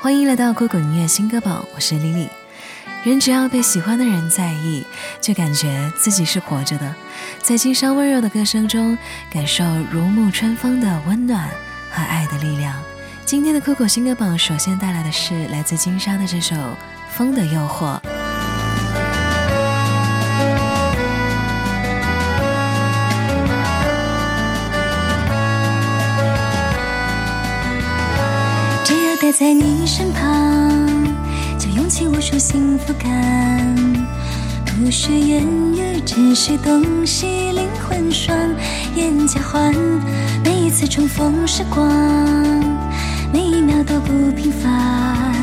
欢迎来到酷狗音乐新歌榜，我是李李。人只要被喜欢的人在意，就感觉自己是活着的。在金莎温柔的歌声中，感受如沐春风的温暖和爱的力量。今天的酷狗新歌榜首先带来的是来自金莎的这首《风的诱惑》。待在你身旁，就涌起无数幸福感。不需言语，只需洞悉灵魂双眼交换。每一次重逢时光，每一秒都不平凡。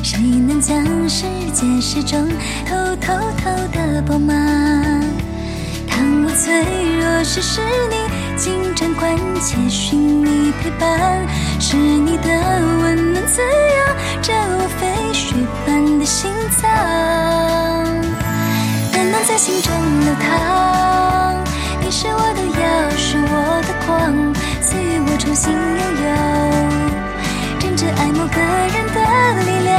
谁能将世界始终偷偷偷的饱满？当我脆弱时，是你紧张关切，寻你陪伴，是你的温暖滋养着我飞雪般的心脏，暖暖在心中流淌。你是我的药，是我的光，赐予我重新拥有真正爱某个人的力量。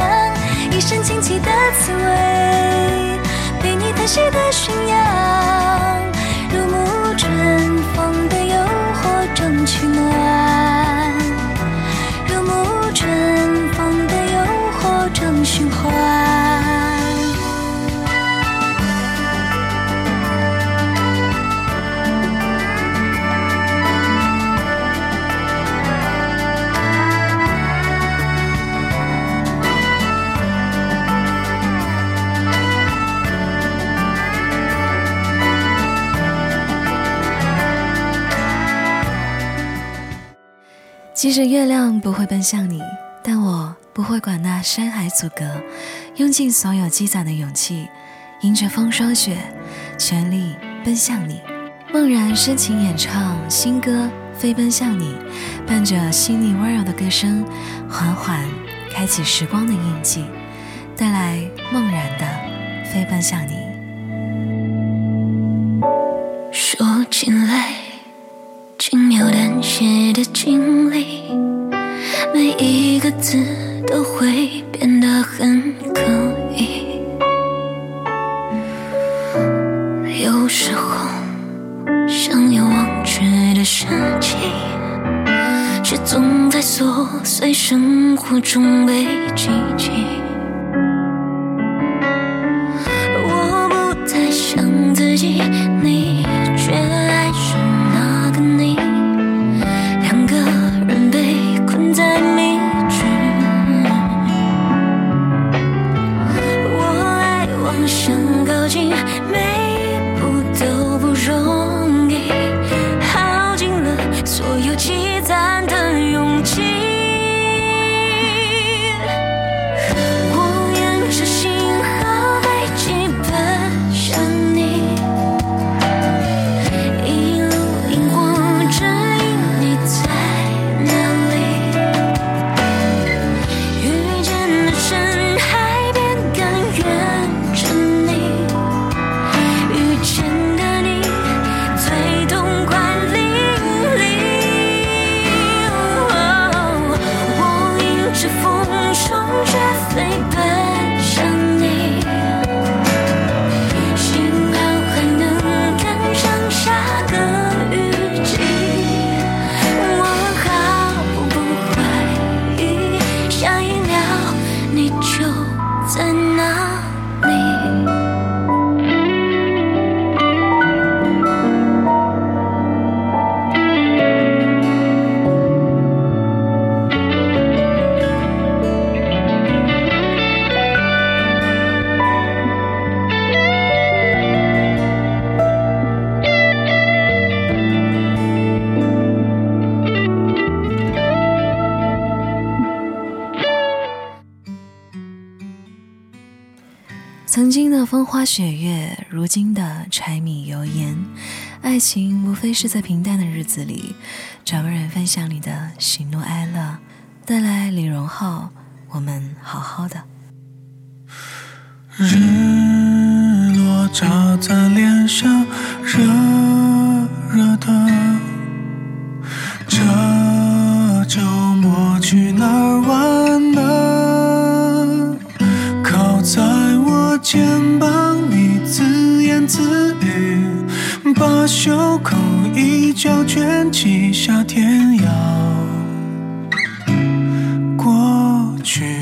一身清奇的滋味，被你叹息的驯养，如沐春风的诱惑中取即使月亮不会奔向你，但我不会管那山海阻隔，用尽所有积攒的勇气，迎着风霜雪，全力奔向你。梦然深情演唱新歌《飞奔向你》，伴着细腻温柔的歌声，缓缓开启时光的印记，带来梦然的《飞奔向你》。说起来，写的经历，每一个字都会变得很刻意。有时候想要忘却的事情，却总在琐碎生活中被记起。生曾经的风花雪月，如今的柴米油盐，爱情无非是在平淡的日子里，找个人分享你的喜怒哀乐。带来李荣浩，我们好好的。日落照在脸上，热热的。袖口，一角卷起夏天要过去。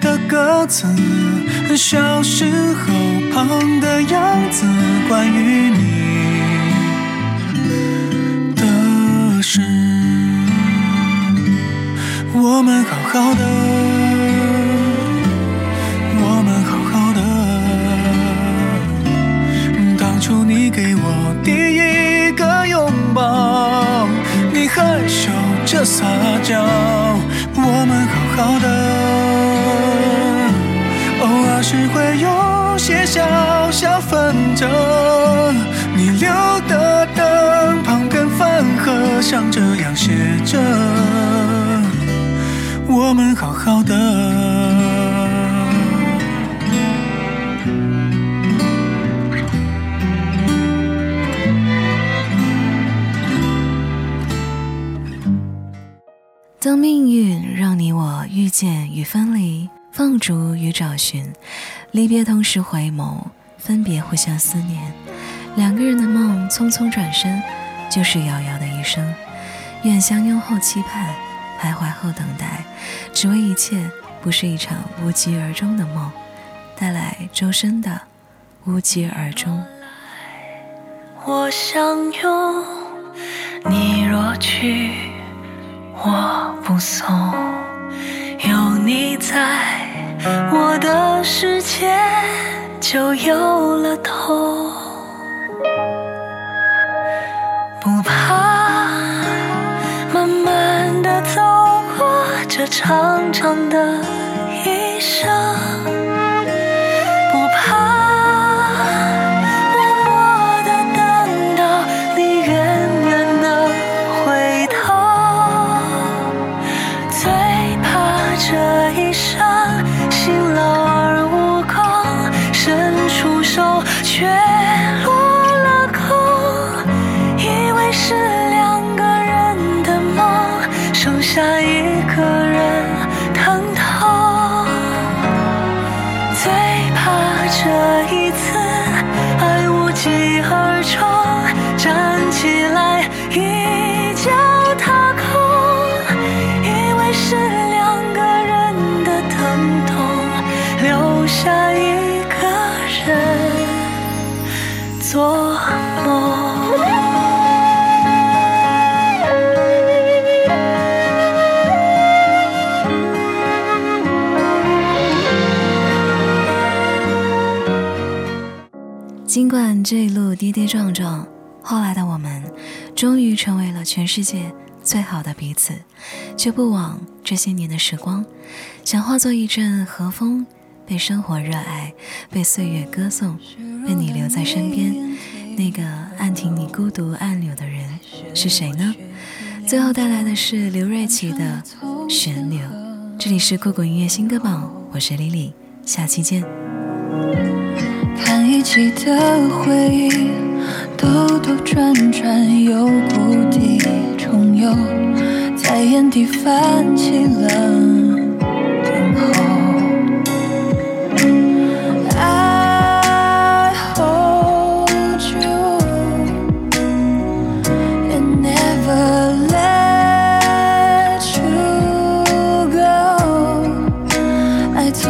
的歌词，小时候胖的样子，关于你的事。我们好好的，我们好好的。当初你给我第一个拥抱，你害羞着撒娇，我们好好的。只会有些小小纷争，你留的灯旁边饭盒像这样写着。我们好好的。逐与找寻，离别同时回眸，分别互相思念，两个人的梦匆匆转身，就是遥遥的一生。愿相拥后期盼，徘徊后等待，只为一切不是一场无疾而终的梦。带来周深的《无疾而终》。我相拥，你若去，我不送。有你在，我的世界就有了痛。不怕，慢慢的走过这长长的一生。这一路跌跌撞撞，后来的我们终于成为了全世界最好的彼此，却不枉这些年的时光，想化作一阵和风，被生活热爱，被岁月歌颂，被你留在身边。那个暗停你孤独暗流的人是谁呢？最后带来的是刘瑞琦的《旋流》。这里是酷狗音乐新歌榜，我是李李下期见。看一起的回忆，兜兜转转又故地重游，在原地泛起了等候。I hold you and never let you go. 爱从